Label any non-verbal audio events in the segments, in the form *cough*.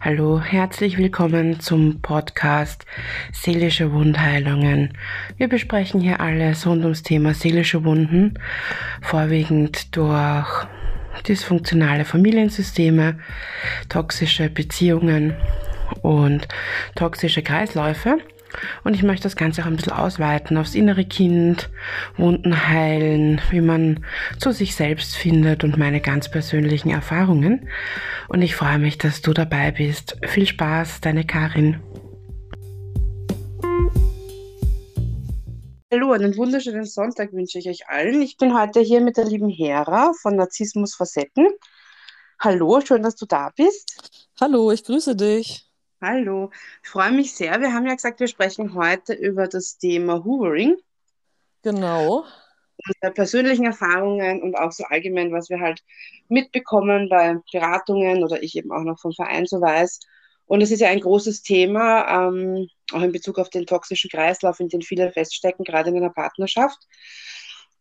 Hallo, herzlich willkommen zum Podcast Seelische Wundheilungen. Wir besprechen hier alles rund ums Thema seelische Wunden, vorwiegend durch dysfunktionale Familiensysteme, toxische Beziehungen und toxische Kreisläufe. Und ich möchte das Ganze auch ein bisschen ausweiten aufs innere Kind, Wunden heilen, wie man zu sich selbst findet und meine ganz persönlichen Erfahrungen. Und ich freue mich, dass du dabei bist. Viel Spaß, deine Karin. Hallo, einen wunderschönen Sonntag wünsche ich euch allen. Ich bin heute hier mit der lieben Hera von Narzissmus Facetten. Hallo, schön, dass du da bist. Hallo, ich grüße dich. Hallo, ich freue mich sehr. Wir haben ja gesagt, wir sprechen heute über das Thema Hoovering. Genau. Unsere persönlichen Erfahrungen und auch so allgemein, was wir halt mitbekommen bei Beratungen oder ich eben auch noch vom Verein so weiß. Und es ist ja ein großes Thema, ähm, auch in Bezug auf den toxischen Kreislauf, in den viele feststecken, gerade in einer Partnerschaft.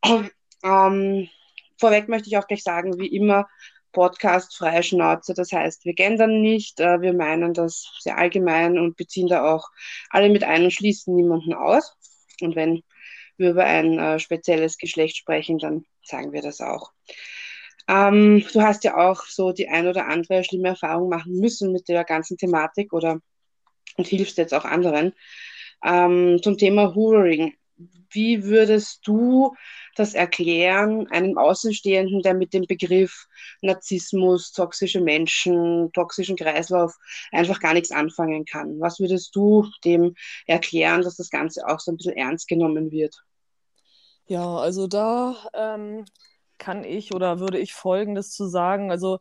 Ähm, vorweg möchte ich auch gleich sagen, wie immer, Podcast freie Schnauze. Das heißt, wir gendern nicht, äh, wir meinen das sehr allgemein und beziehen da auch alle mit ein und schließen niemanden aus. Und wenn wir über ein äh, spezielles Geschlecht sprechen, dann sagen wir das auch. Ähm, du hast ja auch so die ein oder andere schlimme Erfahrung machen müssen mit der ganzen Thematik oder und hilfst jetzt auch anderen. Ähm, zum Thema Hoovering. Wie würdest du das erklären einem Außenstehenden, der mit dem Begriff Narzissmus, toxische Menschen, toxischen Kreislauf einfach gar nichts anfangen kann? Was würdest du dem erklären, dass das Ganze auch so ein bisschen ernst genommen wird? Ja, also da ähm, kann ich oder würde ich Folgendes zu sagen. Also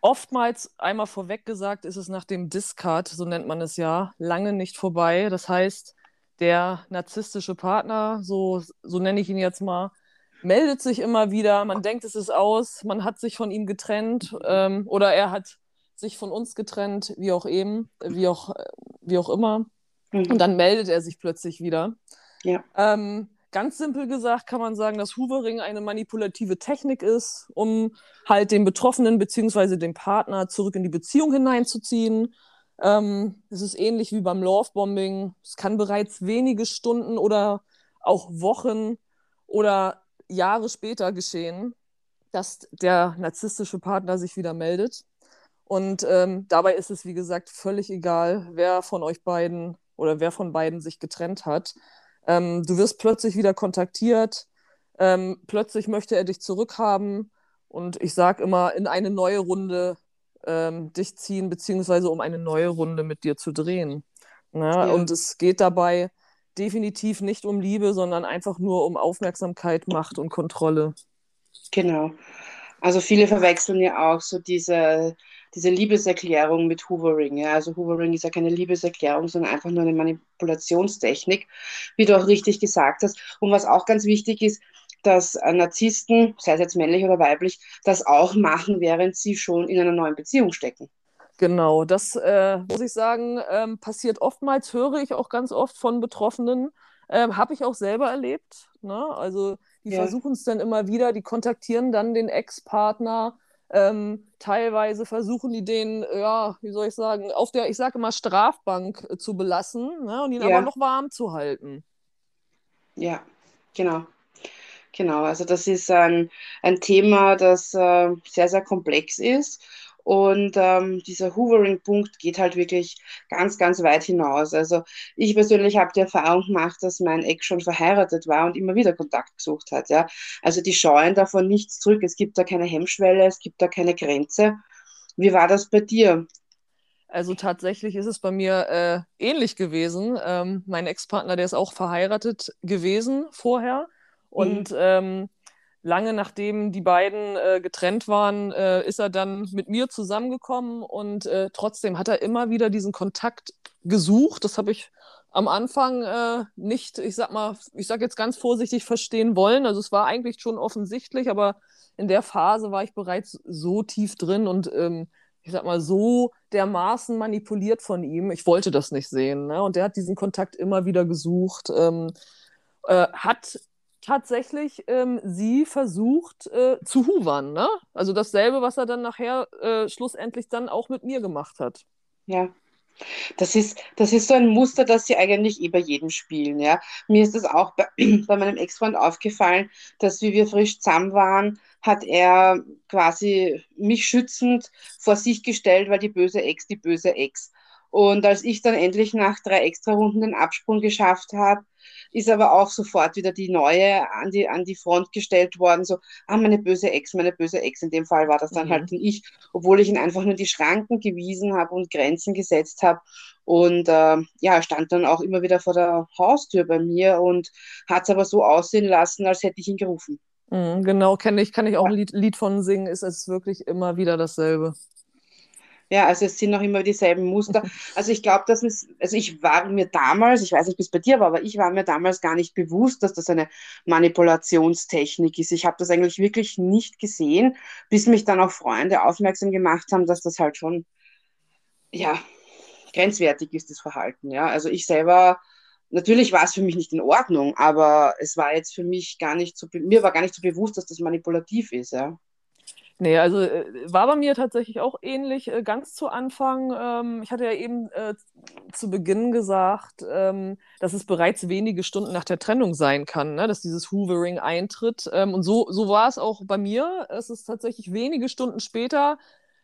oftmals, einmal vorweg gesagt, ist es nach dem Discard, so nennt man es ja, lange nicht vorbei. Das heißt, der narzisstische Partner, so, so nenne ich ihn jetzt mal, meldet sich immer wieder, man denkt, es ist aus, man hat sich von ihm getrennt ähm, oder er hat sich von uns getrennt, wie auch eben, wie auch, wie auch immer. Mhm. Und dann meldet er sich plötzlich wieder. Ja. Ähm, ganz simpel gesagt kann man sagen, dass Hoovering eine manipulative Technik ist, um halt den Betroffenen bzw. den Partner zurück in die Beziehung hineinzuziehen ähm, es ist ähnlich wie beim Lovebombing. Es kann bereits wenige Stunden oder auch Wochen oder Jahre später geschehen, dass der narzisstische Partner sich wieder meldet. Und ähm, dabei ist es, wie gesagt, völlig egal, wer von euch beiden oder wer von beiden sich getrennt hat. Ähm, du wirst plötzlich wieder kontaktiert. Ähm, plötzlich möchte er dich zurückhaben. Und ich sage immer, in eine neue Runde ähm, dich ziehen, beziehungsweise um eine neue Runde mit dir zu drehen. Ne? Ja. Und es geht dabei definitiv nicht um Liebe, sondern einfach nur um Aufmerksamkeit, Macht und Kontrolle. Genau. Also viele verwechseln ja auch so diese, diese Liebeserklärung mit Hoovering. Ja? Also Hoovering ist ja keine Liebeserklärung, sondern einfach nur eine Manipulationstechnik, wie du auch richtig gesagt hast. Und was auch ganz wichtig ist, dass äh, Narzissten, sei es jetzt männlich oder weiblich, das auch machen, während sie schon in einer neuen Beziehung stecken. Genau, das äh, muss ich sagen, ähm, passiert oftmals, höre ich auch ganz oft von Betroffenen. Ähm, Habe ich auch selber erlebt. Ne? Also die ja. versuchen es dann immer wieder, die kontaktieren dann den Ex-Partner. Ähm, teilweise versuchen die den, ja, wie soll ich sagen, auf der, ich sage immer, Strafbank äh, zu belassen ne? und ihn ja. aber noch warm zu halten. Ja, genau. Genau, also das ist ein, ein Thema, das äh, sehr, sehr komplex ist. Und ähm, dieser Hoovering-Punkt geht halt wirklich ganz, ganz weit hinaus. Also ich persönlich habe die Erfahrung gemacht, dass mein Ex schon verheiratet war und immer wieder Kontakt gesucht hat. Ja? Also die scheuen davon nichts zurück. Es gibt da keine Hemmschwelle, es gibt da keine Grenze. Wie war das bei dir? Also tatsächlich ist es bei mir äh, ähnlich gewesen. Ähm, mein Ex-Partner, der ist auch verheiratet gewesen vorher. Und mhm. ähm, lange nachdem die beiden äh, getrennt waren, äh, ist er dann mit mir zusammengekommen und äh, trotzdem hat er immer wieder diesen Kontakt gesucht. Das habe ich am Anfang äh, nicht, ich sag mal, ich sag jetzt ganz vorsichtig verstehen wollen. Also es war eigentlich schon offensichtlich, aber in der Phase war ich bereits so tief drin und ähm, ich sag mal, so dermaßen manipuliert von ihm. Ich wollte das nicht sehen. Ne? Und der hat diesen Kontakt immer wieder gesucht. Ähm, äh, hat tatsächlich ähm, sie versucht äh, zu huvern. Ne? Also dasselbe, was er dann nachher äh, schlussendlich dann auch mit mir gemacht hat. Ja. Das ist, das ist so ein Muster, das sie eigentlich eh bei jedem spielen. Ja. Mir ist das auch bei, *clears throat* bei meinem Ex-Freund aufgefallen, dass wie wir frisch zusammen waren, hat er quasi mich schützend vor sich gestellt, weil die böse Ex, die böse Ex. Und als ich dann endlich nach drei Extra-Runden den Absprung geschafft habe, ist aber auch sofort wieder die neue an die, an die Front gestellt worden, so, ah, meine böse Ex, meine böse Ex. In dem Fall war das dann mhm. halt ich, obwohl ich ihn einfach nur die Schranken gewiesen habe und Grenzen gesetzt habe. Und äh, ja, stand dann auch immer wieder vor der Haustür bei mir und hat es aber so aussehen lassen, als hätte ich ihn gerufen. Mhm, genau, kenne ich, kann ich auch ein Lied, Lied von singen, ist es wirklich immer wieder dasselbe. Ja, also es sind noch immer dieselben Muster. *laughs* Also ich glaube, dass es, also ich war mir damals, ich weiß nicht, es bei dir war, aber ich war mir damals gar nicht bewusst, dass das eine Manipulationstechnik ist. Ich habe das eigentlich wirklich nicht gesehen, bis mich dann auch Freunde aufmerksam gemacht haben, dass das halt schon, ja, grenzwertig ist, das Verhalten. Ja, also ich selber, natürlich war es für mich nicht in Ordnung, aber es war jetzt für mich gar nicht so, mir war gar nicht so bewusst, dass das manipulativ ist, ja. Nee, also äh, war bei mir tatsächlich auch ähnlich. Äh, ganz zu Anfang, ähm, ich hatte ja eben äh, zu Beginn gesagt, ähm, dass es bereits wenige Stunden nach der Trennung sein kann, ne, dass dieses Hoovering eintritt. Ähm, und so, so war es auch bei mir. Es ist tatsächlich wenige Stunden später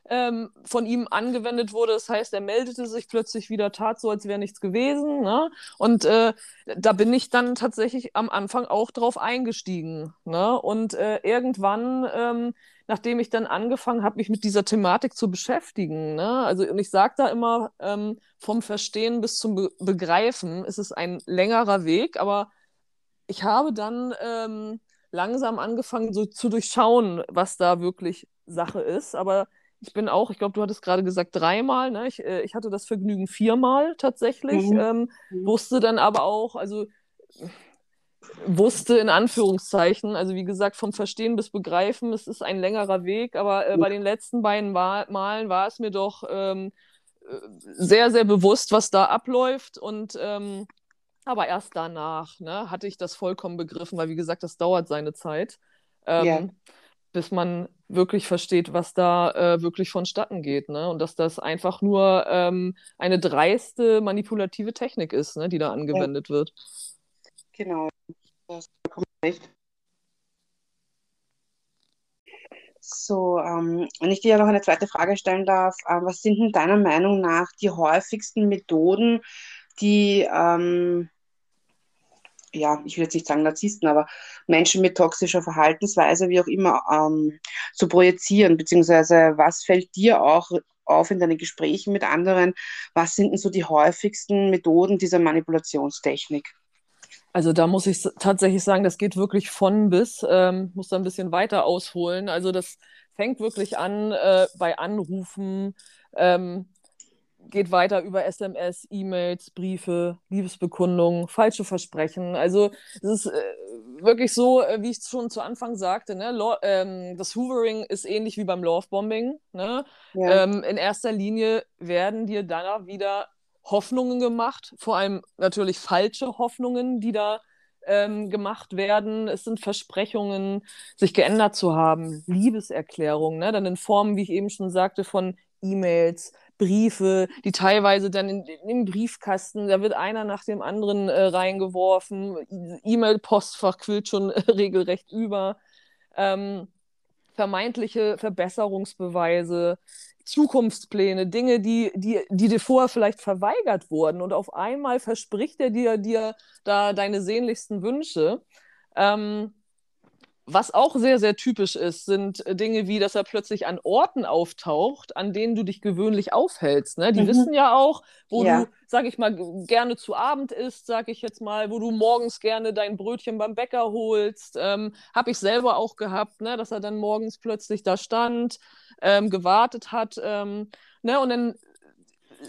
ähm, von ihm angewendet wurde. Das heißt, er meldete sich plötzlich wieder, tat so, als wäre nichts gewesen. Ne? Und äh, da bin ich dann tatsächlich am Anfang auch drauf eingestiegen. Ne? Und äh, irgendwann ähm, nachdem ich dann angefangen habe, mich mit dieser Thematik zu beschäftigen. Ne? Also, und ich sage da immer, ähm, vom Verstehen bis zum Be Begreifen ist es ein längerer Weg, aber ich habe dann ähm, langsam angefangen, so zu durchschauen, was da wirklich Sache ist. Aber ich bin auch, ich glaube, du hattest gerade gesagt dreimal, ne? ich, äh, ich hatte das Vergnügen viermal tatsächlich, mhm. Ähm, mhm. wusste dann aber auch, also wusste, in Anführungszeichen. Also wie gesagt, vom Verstehen bis Begreifen, es ist ein längerer Weg, aber äh, bei den letzten beiden Malen war es mir doch ähm, äh, sehr, sehr bewusst, was da abläuft. Und ähm, aber erst danach ne, hatte ich das vollkommen begriffen, weil wie gesagt, das dauert seine Zeit, ähm, yeah. bis man wirklich versteht, was da äh, wirklich vonstatten geht. Ne? Und dass das einfach nur ähm, eine dreiste manipulative Technik ist, ne, die da angewendet ja. wird. Genau vollkommen recht. So, ähm, wenn ich dir noch eine zweite Frage stellen darf, äh, was sind denn deiner Meinung nach die häufigsten Methoden, die, ähm, ja, ich will jetzt nicht sagen Narzissten, aber Menschen mit toxischer Verhaltensweise, wie auch immer, ähm, zu projizieren, beziehungsweise was fällt dir auch auf in deinen Gesprächen mit anderen, was sind denn so die häufigsten Methoden dieser Manipulationstechnik? Also da muss ich tatsächlich sagen, das geht wirklich von bis, ähm, muss da ein bisschen weiter ausholen. Also das fängt wirklich an äh, bei Anrufen, ähm, geht weiter über SMS, E-Mails, Briefe, Liebesbekundungen, falsche Versprechen. Also es ist äh, wirklich so, äh, wie ich schon zu Anfang sagte, ne? ähm, das Hoovering ist ähnlich wie beim Lovebombing. Ne? Ja. Ähm, in erster Linie werden dir dann wieder Hoffnungen gemacht, vor allem natürlich falsche Hoffnungen, die da ähm, gemacht werden. Es sind Versprechungen, sich geändert zu haben, Liebeserklärungen, ne? dann in Formen, wie ich eben schon sagte, von E-Mails, Briefe, die teilweise dann in, im Briefkasten, da wird einer nach dem anderen äh, reingeworfen, E-Mail-Postfach quillt schon äh, *laughs* regelrecht über. Ähm, vermeintliche Verbesserungsbeweise, Zukunftspläne, Dinge, die, die, die dir vorher vielleicht verweigert wurden und auf einmal verspricht er dir, dir da deine sehnlichsten Wünsche. Ähm, was auch sehr, sehr typisch ist, sind Dinge wie, dass er plötzlich an Orten auftaucht, an denen du dich gewöhnlich aufhältst. Ne? Die mhm. wissen ja auch, wo ja. du, sag ich mal, gerne zu Abend isst, sag ich jetzt mal, wo du morgens gerne dein Brötchen beim Bäcker holst. Ähm, Habe ich selber auch gehabt, ne? dass er dann morgens plötzlich da stand ähm, gewartet hat. Ähm, ne? Und dann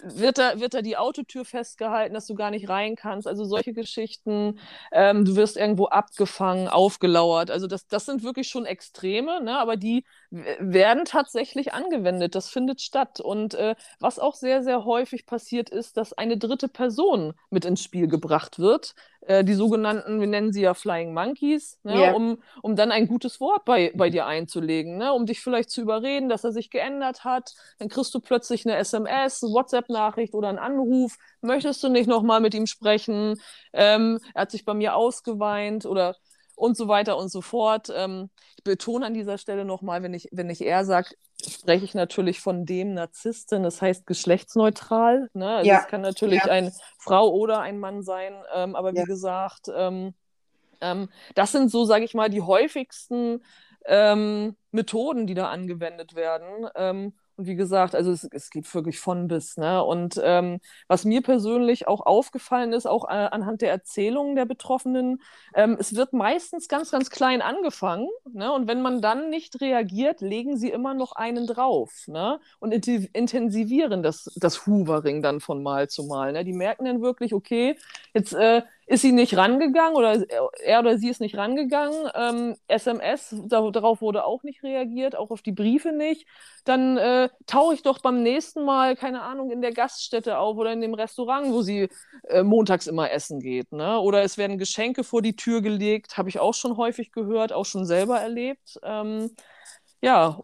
wird da, wird da die Autotür festgehalten, dass du gar nicht rein kannst. Also solche Geschichten. Ähm, du wirst irgendwo abgefangen, aufgelauert. Also das, das sind wirklich schon Extreme, ne? aber die werden tatsächlich angewendet. Das findet statt. Und äh, was auch sehr, sehr häufig passiert ist, dass eine dritte Person mit ins Spiel gebracht wird, äh, die sogenannten, wir nennen sie ja Flying Monkeys, ne, yeah. um, um dann ein gutes Wort bei, bei dir einzulegen, ne, um dich vielleicht zu überreden, dass er sich geändert hat. Dann kriegst du plötzlich eine SMS, WhatsApp-Nachricht oder einen Anruf. Möchtest du nicht nochmal mit ihm sprechen? Ähm, er hat sich bei mir ausgeweint oder und so weiter und so fort. Ähm, ich betone an dieser Stelle nochmal, wenn ich, wenn ich er sage, spreche ich natürlich von dem Narzissten, das heißt geschlechtsneutral. Ne? Also ja. Es kann natürlich ja. eine Frau oder ein Mann sein, ähm, aber wie ja. gesagt, ähm, ähm, das sind so, sage ich mal, die häufigsten ähm, Methoden, die da angewendet werden. Und wie gesagt, also es, es geht wirklich von bis. Ne? Und ähm, was mir persönlich auch aufgefallen ist, auch äh, anhand der Erzählungen der Betroffenen, ähm, es wird meistens ganz, ganz klein angefangen. Ne? Und wenn man dann nicht reagiert, legen sie immer noch einen drauf ne? und intensivieren das, das Hoovering dann von Mal zu Mal. Ne? Die merken dann wirklich, okay, jetzt äh, ist sie nicht rangegangen oder er oder sie ist nicht rangegangen. Ähm, SMS, da, darauf wurde auch nicht reagiert, auch auf die Briefe nicht. Dann äh, tauche ich doch beim nächsten Mal, keine Ahnung, in der Gaststätte auf oder in dem Restaurant, wo sie äh, montags immer essen geht. Ne? Oder es werden Geschenke vor die Tür gelegt, habe ich auch schon häufig gehört, auch schon selber erlebt. Ähm, ja,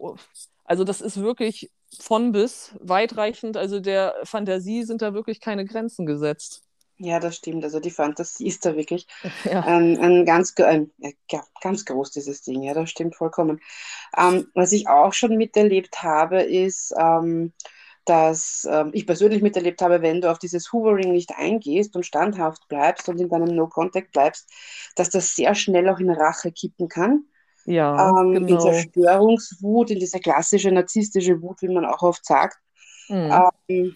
also das ist wirklich von bis weitreichend. Also der Fantasie sind da wirklich keine Grenzen gesetzt. Ja, das stimmt. Also die Fantasie ist da wirklich *laughs* ja. ein, ein, ganz, ein, ja, ganz groß, dieses Ding. Ja, das stimmt vollkommen. Ähm, was ich auch schon miterlebt habe, ist, ähm, dass ähm, ich persönlich miterlebt habe, wenn du auf dieses Hoovering nicht eingehst und standhaft bleibst und in deinem No-Contact bleibst, dass das sehr schnell auch in Rache kippen kann. Ja, ähm, genau. In Zerstörungswut, in diese klassische narzisstische Wut, wie man auch oft sagt. Mhm.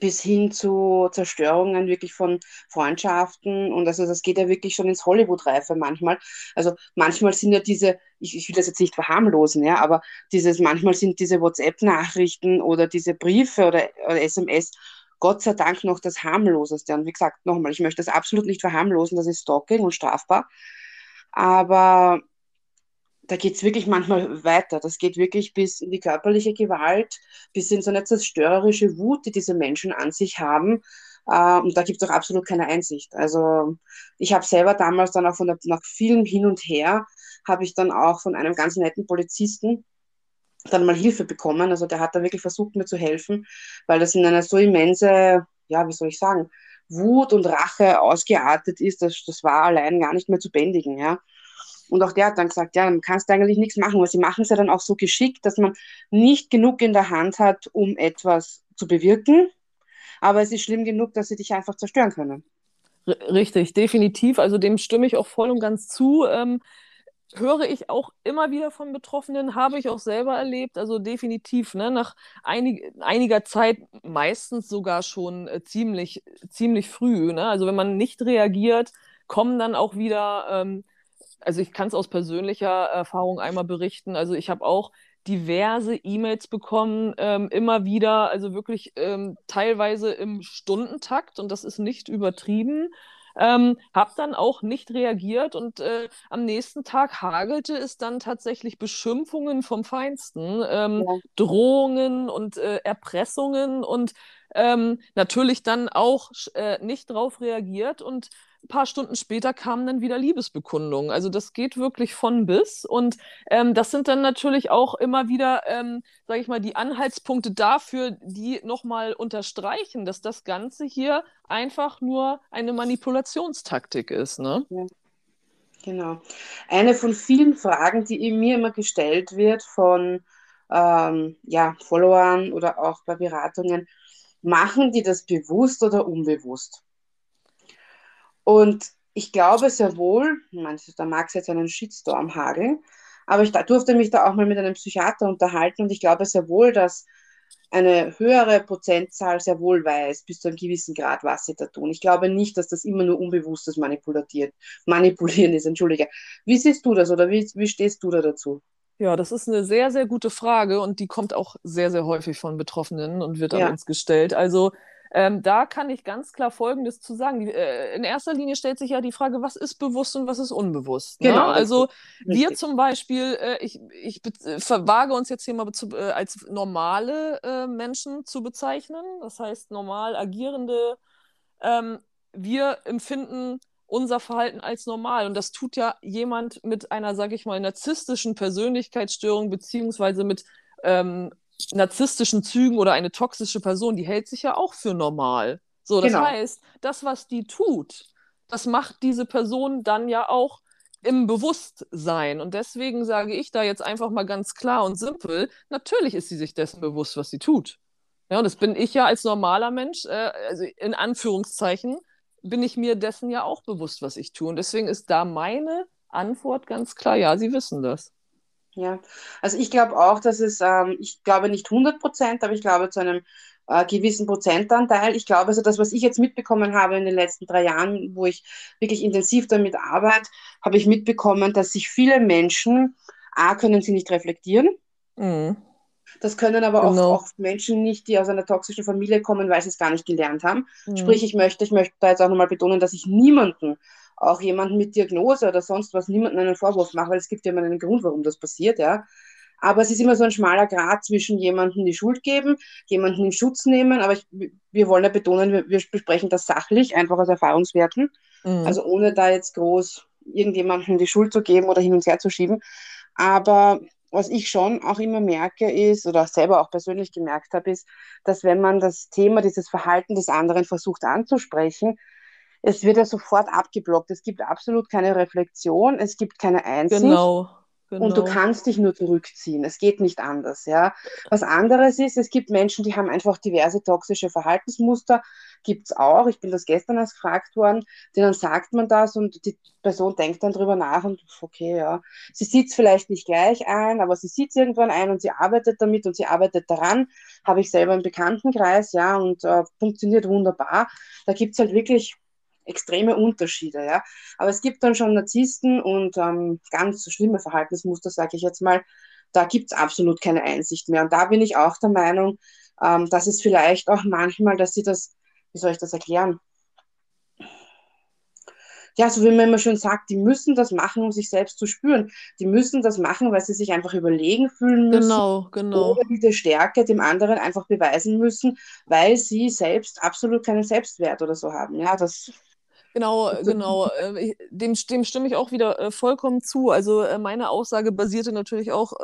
Bis hin zu Zerstörungen wirklich von Freundschaften und also das geht ja wirklich schon ins Hollywood-Reife manchmal. Also manchmal sind ja diese, ich, ich will das jetzt nicht verharmlosen, ja, aber dieses, manchmal sind diese WhatsApp-Nachrichten oder diese Briefe oder, oder SMS Gott sei Dank noch das harmloseste. Und wie gesagt, nochmal, ich möchte das absolut nicht verharmlosen, das ist Stalking und strafbar. Aber da geht es wirklich manchmal weiter. Das geht wirklich bis in die körperliche Gewalt, bis in so eine zerstörerische Wut, die diese Menschen an sich haben. Äh, und da gibt es auch absolut keine Einsicht. Also ich habe selber damals dann auch von der, nach vielem Hin und Her, habe ich dann auch von einem ganz netten Polizisten dann mal Hilfe bekommen. Also der hat da wirklich versucht, mir zu helfen, weil das in einer so immense, ja, wie soll ich sagen, Wut und Rache ausgeartet ist, das, das war allein gar nicht mehr zu bändigen, ja. Und auch der hat dann gesagt, ja, dann kannst du eigentlich nichts machen, weil sie machen es ja dann auch so geschickt, dass man nicht genug in der Hand hat, um etwas zu bewirken. Aber es ist schlimm genug, dass sie dich einfach zerstören können. Richtig, definitiv. Also dem stimme ich auch voll und ganz zu. Ähm, höre ich auch immer wieder von Betroffenen, habe ich auch selber erlebt. Also definitiv, ne, nach einig, einiger Zeit, meistens sogar schon äh, ziemlich, ziemlich früh. Ne? Also wenn man nicht reagiert, kommen dann auch wieder. Ähm, also ich kann es aus persönlicher Erfahrung einmal berichten. Also ich habe auch diverse E-Mails bekommen, ähm, immer wieder, also wirklich ähm, teilweise im Stundentakt und das ist nicht übertrieben. Ähm, habe dann auch nicht reagiert und äh, am nächsten Tag hagelte es dann tatsächlich Beschimpfungen vom Feinsten, ähm, ja. Drohungen und äh, Erpressungen und ähm, natürlich dann auch äh, nicht drauf reagiert und ein paar Stunden später kamen dann wieder Liebesbekundungen. Also das geht wirklich von bis. Und ähm, das sind dann natürlich auch immer wieder, ähm, sage ich mal, die Anhaltspunkte dafür, die nochmal unterstreichen, dass das Ganze hier einfach nur eine Manipulationstaktik ist. Ne? Ja. Genau. Eine von vielen Fragen, die mir immer gestellt wird von ähm, ja, Followern oder auch bei Beratungen, machen die das bewusst oder unbewusst? Und ich glaube sehr wohl, manche, da mag es jetzt einen Shitstorm hageln, aber ich durfte mich da auch mal mit einem Psychiater unterhalten und ich glaube sehr wohl, dass eine höhere Prozentzahl sehr wohl weiß, bis zu einem gewissen Grad, was sie da tun. Ich glaube nicht, dass das immer nur unbewusstes Manipulieren ist, entschuldige. Wie siehst du das oder wie, wie stehst du da dazu? Ja, das ist eine sehr, sehr gute Frage und die kommt auch sehr, sehr häufig von Betroffenen und wird an ja. uns gestellt. Also ähm, da kann ich ganz klar Folgendes zu sagen. Die, äh, in erster Linie stellt sich ja die Frage, was ist bewusst und was ist unbewusst. Ne? Genau. Also richtig. wir zum Beispiel, äh, ich, ich äh, verwage uns jetzt hier mal zu, äh, als normale äh, Menschen zu bezeichnen. Das heißt, normal agierende. Ähm, wir empfinden unser Verhalten als normal. Und das tut ja jemand mit einer, sag ich mal, narzisstischen Persönlichkeitsstörung beziehungsweise mit ähm, narzisstischen Zügen oder eine toxische Person, die hält sich ja auch für normal. So, das genau. heißt, das, was die tut, das macht diese Person dann ja auch im Bewusstsein. Und deswegen sage ich da jetzt einfach mal ganz klar und simpel, natürlich ist sie sich dessen bewusst, was sie tut. Ja, und das bin ich ja als normaler Mensch, äh, also in Anführungszeichen, bin ich mir dessen ja auch bewusst, was ich tue. Und deswegen ist da meine Antwort ganz klar, ja, sie wissen das. Ja, also ich glaube auch, dass es, ähm, ich glaube nicht 100 Prozent, aber ich glaube zu einem äh, gewissen Prozentanteil. Ich glaube, also das, was ich jetzt mitbekommen habe in den letzten drei Jahren, wo ich wirklich intensiv damit arbeite, habe ich mitbekommen, dass sich viele Menschen, A, können sie nicht reflektieren. Mhm. Das können aber genau. auch, auch, Menschen nicht, die aus einer toxischen Familie kommen, weil sie es gar nicht gelernt haben. Mhm. Sprich, ich möchte, ich möchte da jetzt auch nochmal betonen, dass ich niemanden, auch jemanden mit Diagnose oder sonst was, niemanden einen Vorwurf mache, weil es gibt ja immer einen Grund, warum das passiert, ja. Aber es ist immer so ein schmaler Grad zwischen jemandem die Schuld geben, jemanden in Schutz nehmen. Aber ich, wir wollen ja betonen, wir, wir, besprechen das sachlich, einfach aus Erfahrungswerten. Mhm. Also ohne da jetzt groß irgendjemandem die Schuld zu geben oder hin und her zu schieben. Aber was ich schon auch immer merke ist, oder selber auch persönlich gemerkt habe, ist, dass wenn man das Thema, dieses Verhalten des anderen versucht anzusprechen, es wird ja sofort abgeblockt. Es gibt absolut keine Reflexion, es gibt keine Einsicht. Genau. Genau. Und du genau. kannst dich nur zurückziehen. Es geht nicht anders. Ja. Was anderes ist, es gibt Menschen, die haben einfach diverse toxische Verhaltensmuster. Gibt es auch. Ich bin das gestern erst gefragt worden. Denen sagt man das und die Person denkt dann drüber nach und okay, ja. Sie sieht es vielleicht nicht gleich ein, aber sie sieht es irgendwann ein und sie arbeitet damit und sie arbeitet daran. Habe ich selber im Bekanntenkreis, ja, und äh, funktioniert wunderbar. Da gibt es halt wirklich extreme Unterschiede. Ja? Aber es gibt dann schon Narzissten und ähm, ganz schlimme Verhaltensmuster, sage ich jetzt mal. Da gibt es absolut keine Einsicht mehr. Und da bin ich auch der Meinung, ähm, dass es vielleicht auch manchmal, dass sie das, wie soll ich das erklären? Ja, so wie man immer schön sagt, die müssen das machen, um sich selbst zu spüren. Die müssen das machen, weil sie sich einfach überlegen fühlen müssen. Genau, genau. Oder diese Stärke dem anderen einfach beweisen müssen, weil sie selbst absolut keinen Selbstwert oder so haben. Ja, das Genau, genau. Äh, dem, dem stimme ich auch wieder äh, vollkommen zu. Also äh, meine Aussage basierte natürlich auch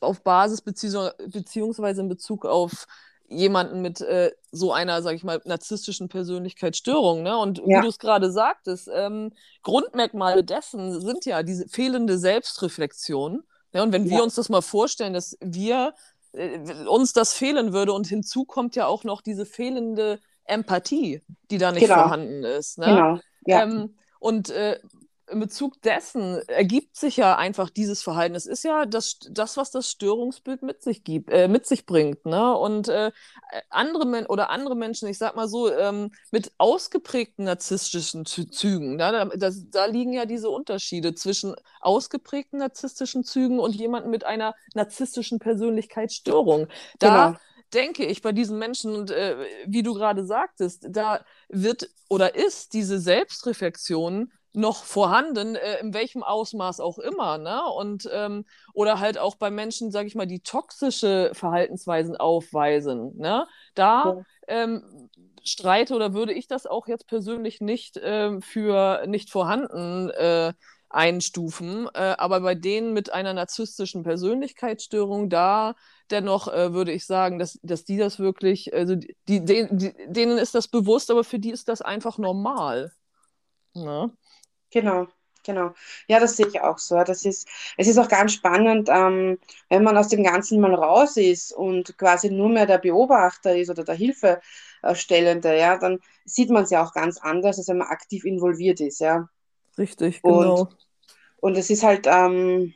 auf Basis beziehungsweise in Bezug auf jemanden mit äh, so einer, sag ich mal, narzisstischen Persönlichkeitsstörung. Ne? Und ja. wie du es gerade sagtest, ähm, Grundmerkmale dessen sind ja diese fehlende Selbstreflexion. Ne? Und wenn ja. wir uns das mal vorstellen, dass wir äh, uns das fehlen würde und hinzu kommt ja auch noch diese fehlende Empathie, die da nicht genau. vorhanden ist. Ne? Genau. Ja. Ähm, und äh, in Bezug dessen ergibt sich ja einfach dieses Verhalten. Es ist ja das, das was das Störungsbild mit sich gibt, äh, mit sich bringt. Ne? Und äh, andere Men oder andere Menschen, ich sag mal so, ähm, mit ausgeprägten narzisstischen Zügen, ne? da, das, da liegen ja diese Unterschiede zwischen ausgeprägten narzisstischen Zügen und jemandem mit einer narzisstischen Persönlichkeitsstörung. Da genau denke ich bei diesen Menschen, und äh, wie du gerade sagtest, da wird oder ist diese Selbstreflexion noch vorhanden, äh, in welchem Ausmaß auch immer, ne? Und ähm, oder halt auch bei Menschen, sage ich mal, die toxische Verhaltensweisen aufweisen, ne? Da ja. ähm, streite oder würde ich das auch jetzt persönlich nicht ähm, für nicht vorhanden äh, einstufen. Äh, aber bei denen mit einer narzisstischen Persönlichkeitsstörung, da dennoch äh, würde ich sagen, dass, dass die das wirklich, also die, die, die, denen ist das bewusst, aber für die ist das einfach normal. Ne? Genau. Genau. Ja, das sehe ich auch so. Das ist, es ist auch ganz spannend, ähm, wenn man aus dem Ganzen mal raus ist und quasi nur mehr der Beobachter ist oder der Hilfestellende, ja, dann sieht man es ja auch ganz anders, als wenn man aktiv involviert ist, ja. Richtig, genau. Und, und es ist halt, ähm,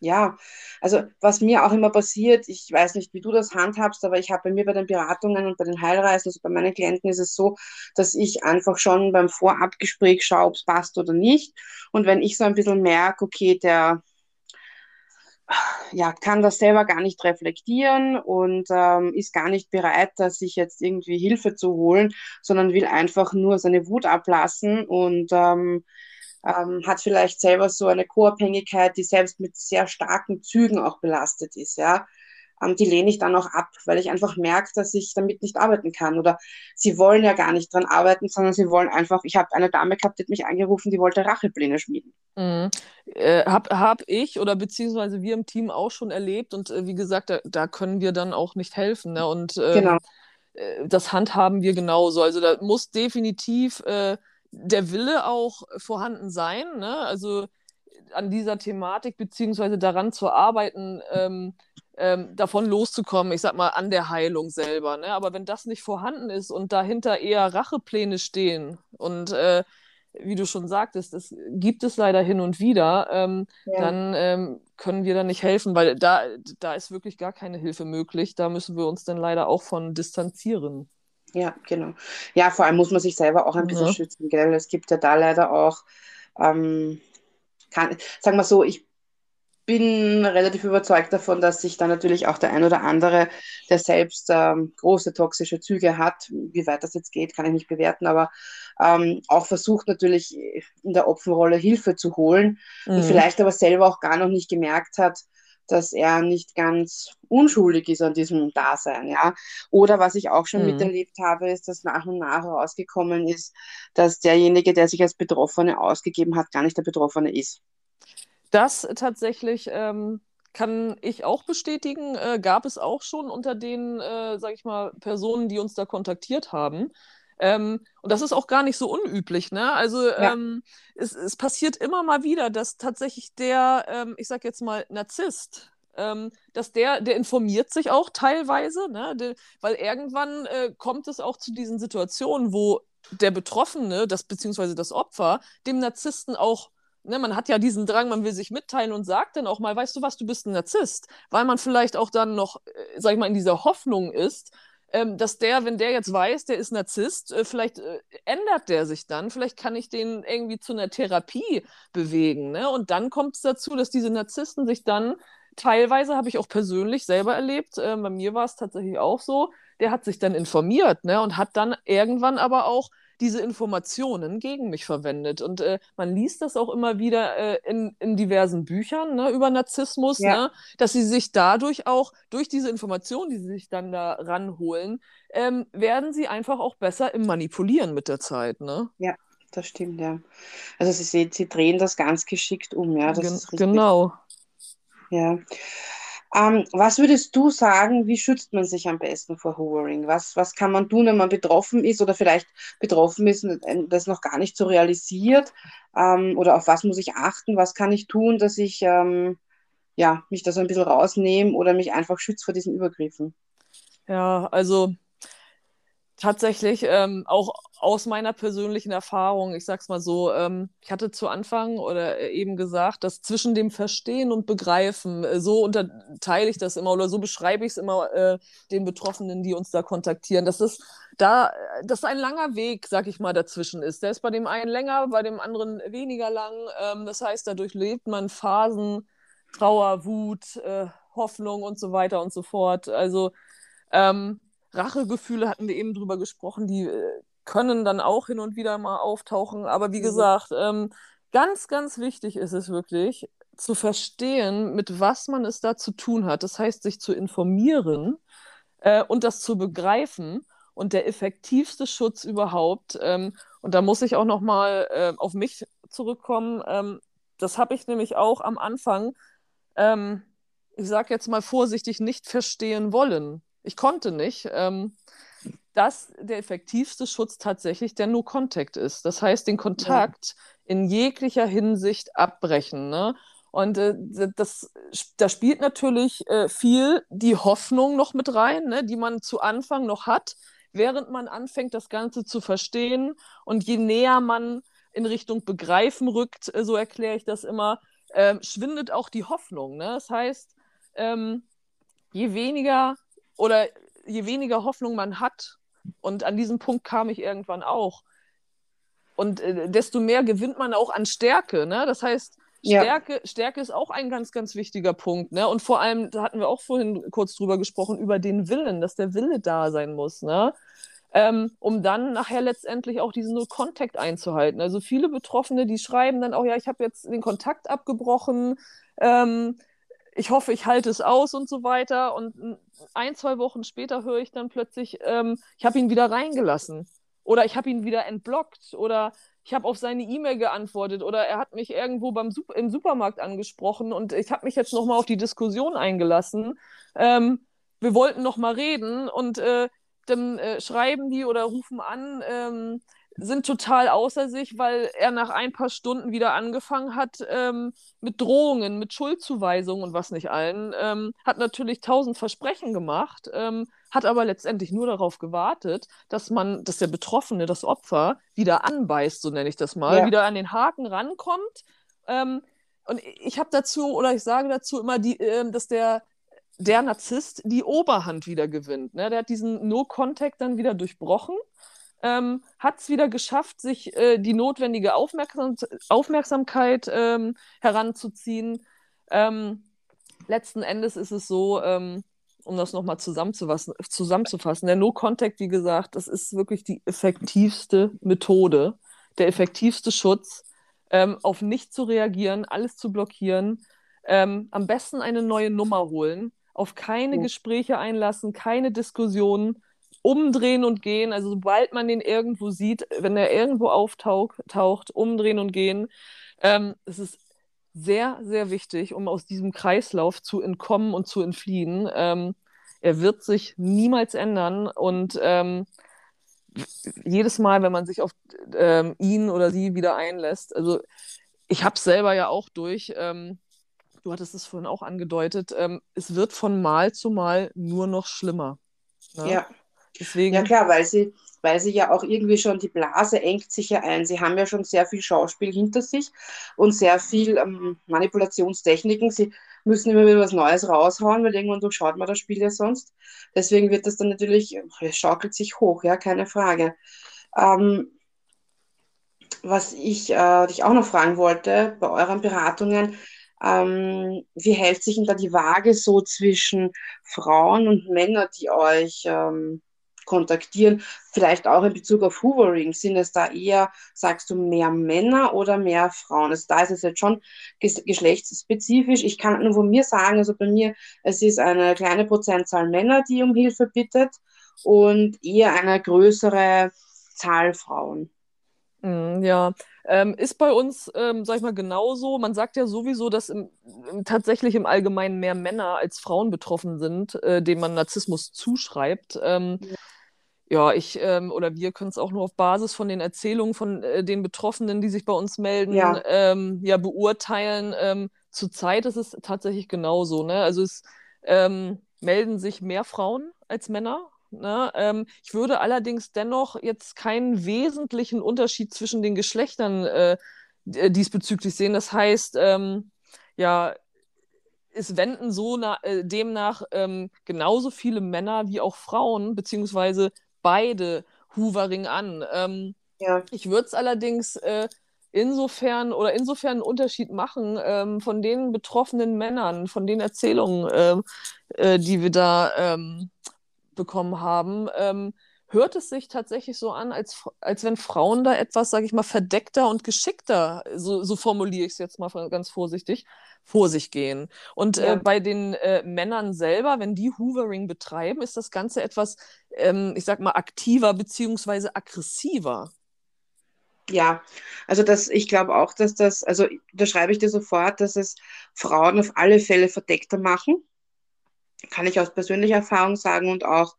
ja, also was mir auch immer passiert, ich weiß nicht, wie du das handhabst, aber ich habe bei mir bei den Beratungen und bei den Heilreisen, also bei meinen Klienten ist es so, dass ich einfach schon beim Vorabgespräch schaue, ob es passt oder nicht. Und wenn ich so ein bisschen merke, okay, der ja, kann das selber gar nicht reflektieren und ähm, ist gar nicht bereit, sich jetzt irgendwie Hilfe zu holen, sondern will einfach nur seine Wut ablassen und ähm, ähm, hat vielleicht selber so eine Co-Abhängigkeit, die selbst mit sehr starken Zügen auch belastet ist, ja. Ähm, die lehne ich dann auch ab, weil ich einfach merke, dass ich damit nicht arbeiten kann. Oder sie wollen ja gar nicht dran arbeiten, sondern sie wollen einfach, ich habe eine Dame gehabt, die hat mich angerufen, die wollte Rachepläne schmieden. Mhm. Äh, habe hab ich oder beziehungsweise wir im Team auch schon erlebt und äh, wie gesagt, da, da, können wir dann auch nicht helfen. Ne? Und ähm, genau. äh, das handhaben wir genauso. Also da muss definitiv äh, der Wille auch vorhanden sein. Ne? Also an dieser Thematik beziehungsweise daran zu arbeiten, ähm, ähm, davon loszukommen, ich sag mal, an der Heilung selber. Ne? Aber wenn das nicht vorhanden ist und dahinter eher Rachepläne stehen und äh, wie du schon sagtest, das gibt es leider hin und wieder, ähm, ja. dann ähm, können wir da nicht helfen, weil da, da ist wirklich gar keine Hilfe möglich. Da müssen wir uns dann leider auch von distanzieren. Ja, genau. Ja, vor allem muss man sich selber auch ein bisschen ja. schützen, gell? Es gibt ja da leider auch, ähm, kann, sagen wir so, ich bin relativ überzeugt davon, dass sich da natürlich auch der ein oder andere, der selbst ähm, große toxische Züge hat, wie weit das jetzt geht, kann ich nicht bewerten, aber ähm, auch versucht natürlich in der Opferrolle Hilfe zu holen mhm. und vielleicht aber selber auch gar noch nicht gemerkt hat, dass er nicht ganz unschuldig ist an diesem Dasein, ja. Oder was ich auch schon mhm. miterlebt habe, ist, dass nach und nach herausgekommen ist, dass derjenige, der sich als Betroffene ausgegeben hat, gar nicht der Betroffene ist. Das tatsächlich ähm, kann ich auch bestätigen. Äh, gab es auch schon unter den, äh, sage ich mal, Personen, die uns da kontaktiert haben. Ähm, und das ist auch gar nicht so unüblich. Ne? Also ja. ähm, es, es, passiert immer mal wieder, dass tatsächlich der, ähm, ich sag jetzt mal, Narzisst, ähm, dass der, der informiert sich auch teilweise, ne? De, weil irgendwann äh, kommt es auch zu diesen Situationen, wo der Betroffene, das beziehungsweise das Opfer, dem Narzissten auch ne, man hat ja diesen Drang, man will sich mitteilen und sagt dann auch mal, weißt du was, du bist ein Narzisst, weil man vielleicht auch dann noch, äh, sag ich mal, in dieser Hoffnung ist, ähm, dass der, wenn der jetzt weiß, der ist Narzisst, äh, vielleicht äh, ändert der sich dann, vielleicht kann ich den irgendwie zu einer Therapie bewegen. Ne? Und dann kommt es dazu, dass diese Narzissten sich dann teilweise, habe ich auch persönlich selber erlebt, äh, bei mir war es tatsächlich auch so, der hat sich dann informiert ne? und hat dann irgendwann aber auch diese Informationen gegen mich verwendet. Und äh, man liest das auch immer wieder äh, in, in diversen Büchern ne, über Narzissmus, ja. ne, dass sie sich dadurch auch, durch diese Informationen, die sie sich dann da ranholen, ähm, werden sie einfach auch besser im Manipulieren mit der Zeit. Ne? Ja, das stimmt, ja. Also sie, sie drehen das ganz geschickt um, ja. Das Gen genau. Ja. Ähm, was würdest du sagen, wie schützt man sich am besten vor Hovering? Was, was kann man tun, wenn man betroffen ist oder vielleicht betroffen ist und das noch gar nicht so realisiert? Ähm, oder auf was muss ich achten? Was kann ich tun, dass ich ähm, ja, mich da so ein bisschen rausnehme oder mich einfach schütze vor diesen Übergriffen? Ja, also tatsächlich ähm, auch aus meiner persönlichen Erfahrung, ich sag's mal so, ähm, ich hatte zu Anfang oder äh, eben gesagt, dass zwischen dem Verstehen und Begreifen, äh, so unterteile ich das immer oder so beschreibe ich es immer äh, den Betroffenen, die uns da kontaktieren, dass das da, äh, dass ein langer Weg, sag ich mal, dazwischen ist. Der ist bei dem einen länger, bei dem anderen weniger lang. Ähm, das heißt, dadurch lebt man Phasen, Trauer, Wut, äh, Hoffnung und so weiter und so fort. Also ähm, Rachegefühle hatten wir eben drüber gesprochen, die äh, können dann auch hin und wieder mal auftauchen. Aber wie mhm. gesagt, ähm, ganz, ganz wichtig ist es wirklich, zu verstehen, mit was man es da zu tun hat. Das heißt, sich zu informieren äh, und das zu begreifen. Und der effektivste Schutz überhaupt, ähm, und da muss ich auch noch mal äh, auf mich zurückkommen, ähm, das habe ich nämlich auch am Anfang, ähm, ich sage jetzt mal vorsichtig, nicht verstehen wollen ich konnte nicht, ähm, dass der effektivste Schutz tatsächlich der No-Contact ist. Das heißt, den Kontakt ja. in jeglicher Hinsicht abbrechen. Ne? Und äh, das, da spielt natürlich äh, viel die Hoffnung noch mit rein, ne, die man zu Anfang noch hat, während man anfängt, das Ganze zu verstehen. Und je näher man in Richtung Begreifen rückt, äh, so erkläre ich das immer, äh, schwindet auch die Hoffnung. Ne? Das heißt, ähm, je weniger oder je weniger Hoffnung man hat, und an diesem Punkt kam ich irgendwann auch, und äh, desto mehr gewinnt man auch an Stärke. Ne? Das heißt, Stärke, ja. Stärke ist auch ein ganz, ganz wichtiger Punkt. Ne? Und vor allem, da hatten wir auch vorhin kurz drüber gesprochen, über den Willen, dass der Wille da sein muss. Ne? Ähm, um dann nachher letztendlich auch diesen Kontakt einzuhalten. Also viele Betroffene, die schreiben dann auch, ja, ich habe jetzt den Kontakt abgebrochen, ähm, ich hoffe, ich halte es aus und so weiter. Und ein, zwei Wochen später höre ich dann plötzlich, ähm, ich habe ihn wieder reingelassen. Oder ich habe ihn wieder entblockt. Oder ich habe auf seine E-Mail geantwortet. Oder er hat mich irgendwo beim Sup im Supermarkt angesprochen. Und ich habe mich jetzt nochmal auf die Diskussion eingelassen. Ähm, wir wollten nochmal reden. Und äh, dann äh, schreiben die oder rufen an, ähm, sind total außer sich, weil er nach ein paar Stunden wieder angefangen hat ähm, mit Drohungen, mit Schuldzuweisungen und was nicht allen. Ähm, hat natürlich tausend Versprechen gemacht, ähm, hat aber letztendlich nur darauf gewartet, dass man, dass der Betroffene, das Opfer, wieder anbeißt, so nenne ich das mal, ja. wieder an den Haken rankommt. Ähm, und ich habe dazu, oder ich sage dazu immer, die, äh, dass der der Narzisst die Oberhand wieder gewinnt. Ne? Der hat diesen No-Contact dann wieder durchbrochen ähm, hat es wieder geschafft, sich äh, die notwendige Aufmerksam Aufmerksamkeit ähm, heranzuziehen. Ähm, letzten Endes ist es so, ähm, um das nochmal zusammenzufassen, zusammenzufassen, der No-Contact, wie gesagt, das ist wirklich die effektivste Methode, der effektivste Schutz, ähm, auf nicht zu reagieren, alles zu blockieren, ähm, am besten eine neue Nummer holen, auf keine. Gespräche einlassen, keine Diskussionen, umdrehen und gehen. Also sobald man den irgendwo sieht, wenn er irgendwo auftaucht, umdrehen und gehen. Ähm, es ist sehr, sehr wichtig, um aus diesem Kreislauf zu entkommen und zu entfliehen. Ähm, er wird sich niemals ändern und ähm, jedes Mal, wenn man sich auf ähm, ihn oder sie wieder einlässt, also ich habe es selber ja auch durch, ähm, du hattest es vorhin auch angedeutet, ähm, es wird von Mal zu Mal nur noch schlimmer. Ne? Ja. Deswegen... Ja klar, weil sie, weil sie ja auch irgendwie schon, die Blase engt sich ja ein. Sie haben ja schon sehr viel Schauspiel hinter sich und sehr viel ähm, Manipulationstechniken. Sie müssen immer wieder was Neues raushauen, weil irgendwann durchschaut man das Spiel ja sonst. Deswegen wird das dann natürlich, es schaukelt sich hoch, ja, keine Frage. Ähm, was ich äh, dich auch noch fragen wollte bei euren Beratungen, ähm, wie hält sich denn da die Waage so zwischen Frauen und Männern, die euch ähm, kontaktieren. Vielleicht auch in Bezug auf Hoovering. Sind es da eher, sagst du, mehr Männer oder mehr Frauen? Also da ist es jetzt schon geschlechtsspezifisch. Ich kann nur von mir sagen, also bei mir, es ist eine kleine Prozentzahl Männer, die um Hilfe bittet und eher eine größere Zahl Frauen. Mm, ja, ähm, ist bei uns, ähm, sag ich mal, genauso. Man sagt ja sowieso, dass im, im, tatsächlich im Allgemeinen mehr Männer als Frauen betroffen sind, äh, denen man Narzissmus zuschreibt. Ähm, ja. Ja, ich ähm, oder wir können es auch nur auf Basis von den Erzählungen von äh, den Betroffenen, die sich bei uns melden, ja, ähm, ja beurteilen. Ähm, zurzeit ist es tatsächlich genauso. Ne? Also es ähm, melden sich mehr Frauen als Männer. Ne? Ähm, ich würde allerdings dennoch jetzt keinen wesentlichen Unterschied zwischen den Geschlechtern äh, diesbezüglich sehen. Das heißt, ähm, ja, es wenden so na, äh, demnach ähm, genauso viele Männer wie auch Frauen, beziehungsweise beide Hoovering an. Ähm, ja. Ich würde es allerdings äh, insofern oder insofern einen Unterschied machen ähm, von den betroffenen Männern, von den Erzählungen, äh, äh, die wir da ähm, bekommen haben. Ähm, hört es sich tatsächlich so an, als, als wenn Frauen da etwas, sage ich mal, verdeckter und geschickter, so, so formuliere ich es jetzt mal ganz vorsichtig, vor sich gehen. Und äh, ja. äh, bei den äh, Männern selber, wenn die Hoovering betreiben, ist das Ganze etwas, ähm, ich sag mal, aktiver beziehungsweise aggressiver. Ja, also das, ich glaube auch, dass das, also da schreibe ich dir sofort, dass es Frauen auf alle Fälle verdeckter machen. Kann ich aus persönlicher Erfahrung sagen und auch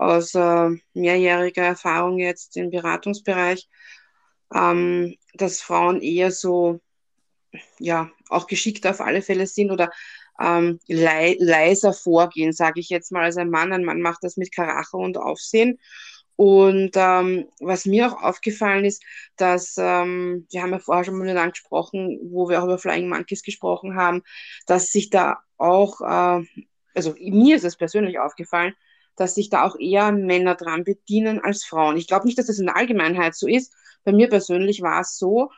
aus äh, mehrjähriger Erfahrung jetzt im Beratungsbereich, ähm, dass Frauen eher so ja, auch geschickt auf alle Fälle sind oder ähm, le leiser vorgehen, sage ich jetzt mal, als ein Mann. Ein Mann macht das mit Karacho und Aufsehen. Und ähm, was mir auch aufgefallen ist, dass, ähm, wir haben ja vorher schon mal miteinander gesprochen, wo wir auch über Flying Monkeys gesprochen haben, dass sich da auch, äh, also mir ist es persönlich aufgefallen, dass sich da auch eher Männer dran bedienen als Frauen. Ich glaube nicht, dass das in der Allgemeinheit so ist. Bei mir persönlich war es so,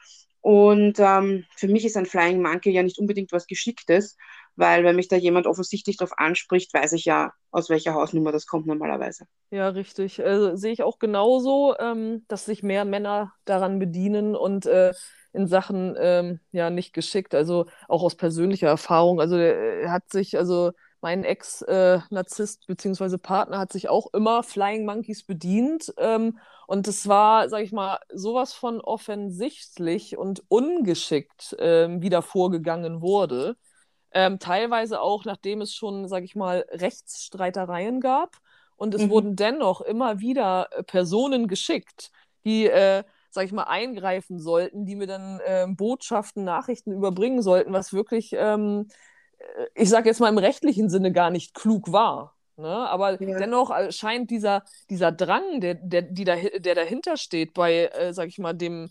und ähm, für mich ist ein Flying Monkey ja nicht unbedingt was Geschicktes, weil wenn mich da jemand offensichtlich darauf anspricht, weiß ich ja, aus welcher Hausnummer das kommt normalerweise. Ja, richtig. Also, sehe ich auch genauso, ähm, dass sich mehr Männer daran bedienen und äh, in Sachen ähm, ja nicht geschickt. Also auch aus persönlicher Erfahrung. Also er hat sich, also mein Ex-Narzisst bzw. Partner hat sich auch immer Flying Monkeys bedient. Ähm, und es war, sag ich mal, sowas von offensichtlich und ungeschickt ähm, wie da vorgegangen wurde. Ähm, teilweise auch, nachdem es schon, sag ich mal, Rechtsstreitereien gab. Und es mhm. wurden dennoch immer wieder äh, Personen geschickt, die, äh, sag ich mal, eingreifen sollten, die mir dann äh, Botschaften, Nachrichten überbringen sollten, was wirklich, ähm, äh, ich sage jetzt mal im rechtlichen Sinne gar nicht klug war. Ne? Aber ja. dennoch äh, scheint dieser, dieser Drang, der, der, die da, der dahinter steht, bei, äh, sag ich mal, dem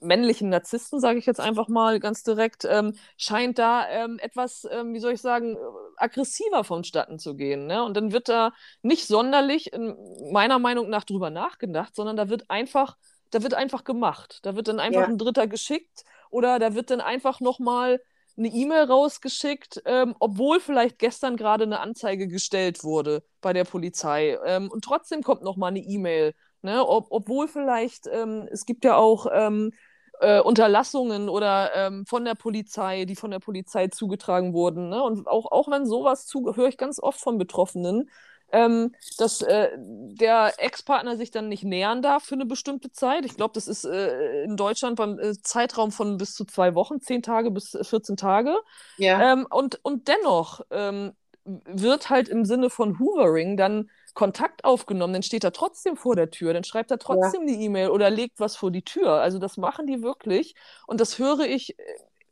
männlichen Narzissten, sage ich jetzt einfach mal ganz direkt, ähm, scheint da ähm, etwas, ähm, wie soll ich sagen, aggressiver vonstatten zu gehen. Ne? Und dann wird da nicht sonderlich, in meiner Meinung nach, drüber nachgedacht, sondern da wird einfach, da wird einfach gemacht. Da wird dann einfach ja. ein Dritter geschickt oder da wird dann einfach nochmal eine E-Mail rausgeschickt, ähm, obwohl vielleicht gestern gerade eine Anzeige gestellt wurde bei der Polizei. Ähm, und trotzdem kommt nochmal eine E-Mail. Ne? Ob, obwohl vielleicht, ähm, es gibt ja auch ähm, äh, Unterlassungen oder ähm, von der Polizei, die von der Polizei zugetragen wurden. Ne? Und auch, auch wenn sowas zu, höre ich ganz oft von Betroffenen, ähm, dass äh, der Ex-Partner sich dann nicht nähern darf für eine bestimmte Zeit. Ich glaube, das ist äh, in Deutschland beim äh, Zeitraum von bis zu zwei Wochen, zehn Tage bis 14 Tage. Ja. Ähm, und, und dennoch ähm, wird halt im Sinne von Hoovering dann Kontakt aufgenommen, dann steht er trotzdem vor der Tür, dann schreibt er trotzdem ja. die E-Mail oder legt was vor die Tür. Also das machen die wirklich. Und das höre ich äh,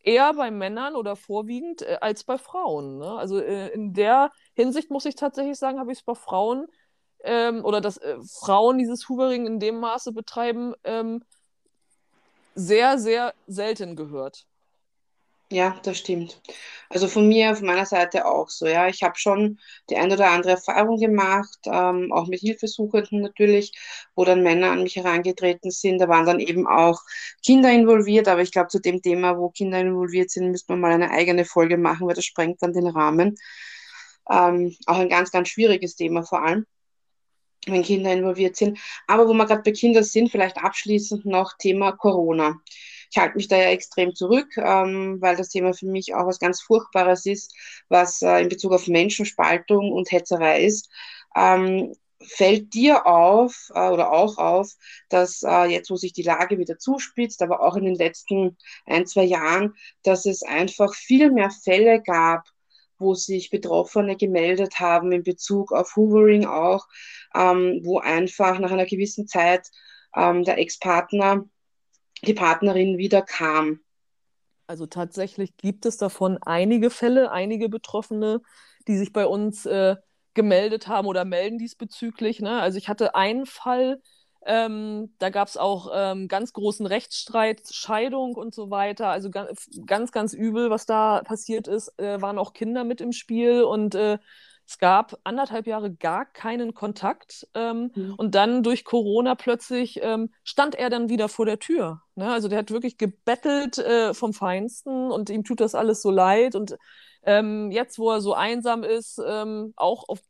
eher bei Männern oder vorwiegend äh, als bei Frauen. Ne? Also äh, in der Hinsicht muss ich tatsächlich sagen, habe ich es bei Frauen ähm, oder dass äh, Frauen dieses Hoovering in dem Maße betreiben, ähm, sehr, sehr selten gehört. Ja, das stimmt. Also von mir, von meiner Seite auch so. Ja, ich habe schon die ein oder andere Erfahrung gemacht, ähm, auch mit Hilfesuchenden natürlich, wo dann Männer an mich herangetreten sind. Da waren dann eben auch Kinder involviert, aber ich glaube, zu dem Thema, wo Kinder involviert sind, müsste man mal eine eigene Folge machen, weil das sprengt dann den Rahmen. Ähm, auch ein ganz, ganz schwieriges Thema vor allem wenn Kinder involviert sind. Aber wo wir gerade bei Kindern sind, vielleicht abschließend noch Thema Corona. Ich halte mich da ja extrem zurück, ähm, weil das Thema für mich auch was ganz Furchtbares ist, was äh, in Bezug auf Menschenspaltung und Hetzerei ist. Ähm, fällt dir auf äh, oder auch auf, dass äh, jetzt, wo sich die Lage wieder zuspitzt, aber auch in den letzten ein, zwei Jahren, dass es einfach viel mehr Fälle gab, wo sich Betroffene gemeldet haben in Bezug auf Hoovering auch, ähm, wo einfach nach einer gewissen Zeit ähm, der Ex-Partner die Partnerin wieder kam. Also tatsächlich gibt es davon einige Fälle, einige Betroffene, die sich bei uns äh, gemeldet haben oder melden diesbezüglich. Ne? Also ich hatte einen Fall, ähm, da gab es auch ähm, ganz großen Rechtsstreit, Scheidung und so weiter. Also ganz, ganz, ganz übel, was da passiert ist. Äh, waren auch Kinder mit im Spiel und äh, es gab anderthalb Jahre gar keinen Kontakt ähm, mhm. und dann durch Corona plötzlich ähm, stand er dann wieder vor der Tür. Ne? Also der hat wirklich gebettelt äh, vom Feinsten und ihm tut das alles so leid und ähm, jetzt, wo er so einsam ist, ähm, auch auf,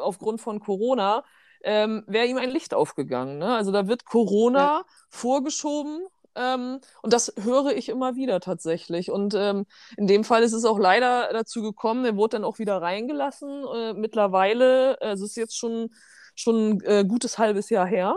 aufgrund von Corona, ähm, wäre ihm ein Licht aufgegangen. Ne? Also da wird Corona ja. vorgeschoben ähm, und das höre ich immer wieder tatsächlich. Und ähm, in dem Fall ist es auch leider dazu gekommen, er wurde dann auch wieder reingelassen. Äh, mittlerweile, äh, es ist jetzt schon, schon ein äh, gutes halbes Jahr her.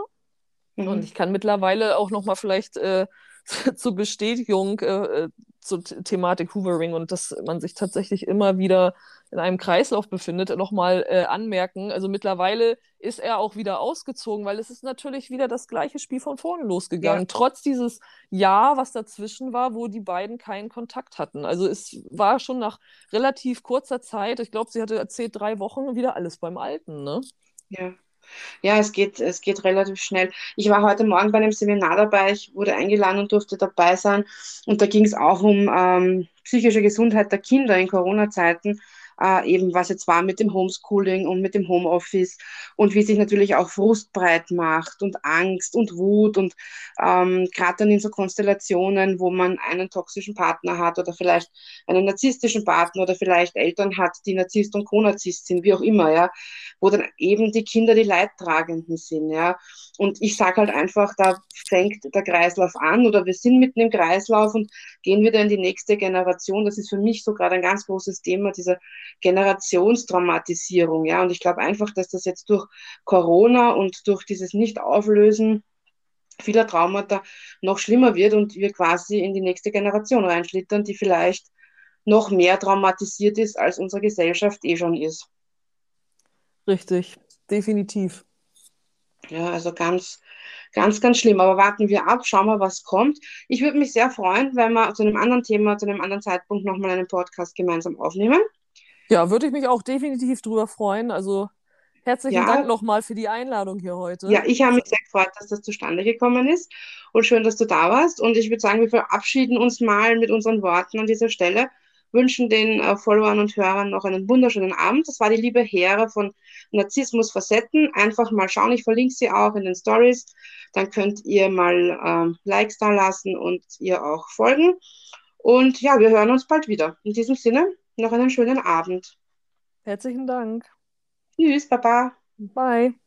Mhm. Und ich kann mittlerweile auch nochmal vielleicht äh, *laughs* zur Bestätigung äh, äh, zur Thematik Hoovering und dass man sich tatsächlich immer wieder in einem Kreislauf befindet, nochmal äh, anmerken. Also mittlerweile ist er auch wieder ausgezogen, weil es ist natürlich wieder das gleiche Spiel von vorne losgegangen. Ja. Trotz dieses Jahr, was dazwischen war, wo die beiden keinen Kontakt hatten. Also es war schon nach relativ kurzer Zeit, ich glaube, sie hatte erzählt, drei Wochen wieder alles beim Alten, ne? Ja. Ja, es geht, es geht relativ schnell. Ich war heute Morgen bei einem Seminar dabei, ich wurde eingeladen und durfte dabei sein. Und da ging es auch um ähm, psychische Gesundheit der Kinder in Corona-Zeiten. Äh, eben was jetzt war mit dem Homeschooling und mit dem Homeoffice und wie sich natürlich auch Frust breit macht und Angst und Wut und ähm, gerade dann in so Konstellationen, wo man einen toxischen Partner hat oder vielleicht einen narzisstischen Partner oder vielleicht Eltern hat, die Narzisst und Co-Narzisst sind, wie auch immer, ja, wo dann eben die Kinder die Leidtragenden sind, ja. Und ich sage halt einfach, da fängt der Kreislauf an oder wir sind mitten im Kreislauf und gehen wieder in die nächste Generation. Das ist für mich so gerade ein ganz großes Thema, diese Generationstraumatisierung, ja. Und ich glaube einfach, dass das jetzt durch Corona und durch dieses Nicht-Auflösen vieler Traumata noch schlimmer wird und wir quasi in die nächste Generation reinschlittern, die vielleicht noch mehr traumatisiert ist, als unsere Gesellschaft eh schon ist. Richtig, definitiv. Ja, also ganz, ganz, ganz schlimm. Aber warten wir ab, schauen wir, was kommt. Ich würde mich sehr freuen, wenn wir zu einem anderen Thema, zu einem anderen Zeitpunkt nochmal einen Podcast gemeinsam aufnehmen. Ja, würde ich mich auch definitiv drüber freuen. Also herzlichen ja. Dank nochmal für die Einladung hier heute. Ja, ich habe mich sehr gefreut, dass das zustande gekommen ist. Und schön, dass du da warst. Und ich würde sagen, wir verabschieden uns mal mit unseren Worten an dieser Stelle wünschen den äh, Followern und Hörern noch einen wunderschönen Abend. Das war die liebe Hera von Narzissmus Facetten. Einfach mal schauen, ich verlinke sie auch in den Stories. Dann könnt ihr mal ähm, Likes da lassen und ihr auch folgen. Und ja, wir hören uns bald wieder. In diesem Sinne, noch einen schönen Abend. Herzlichen Dank. Tschüss, Baba. Bye.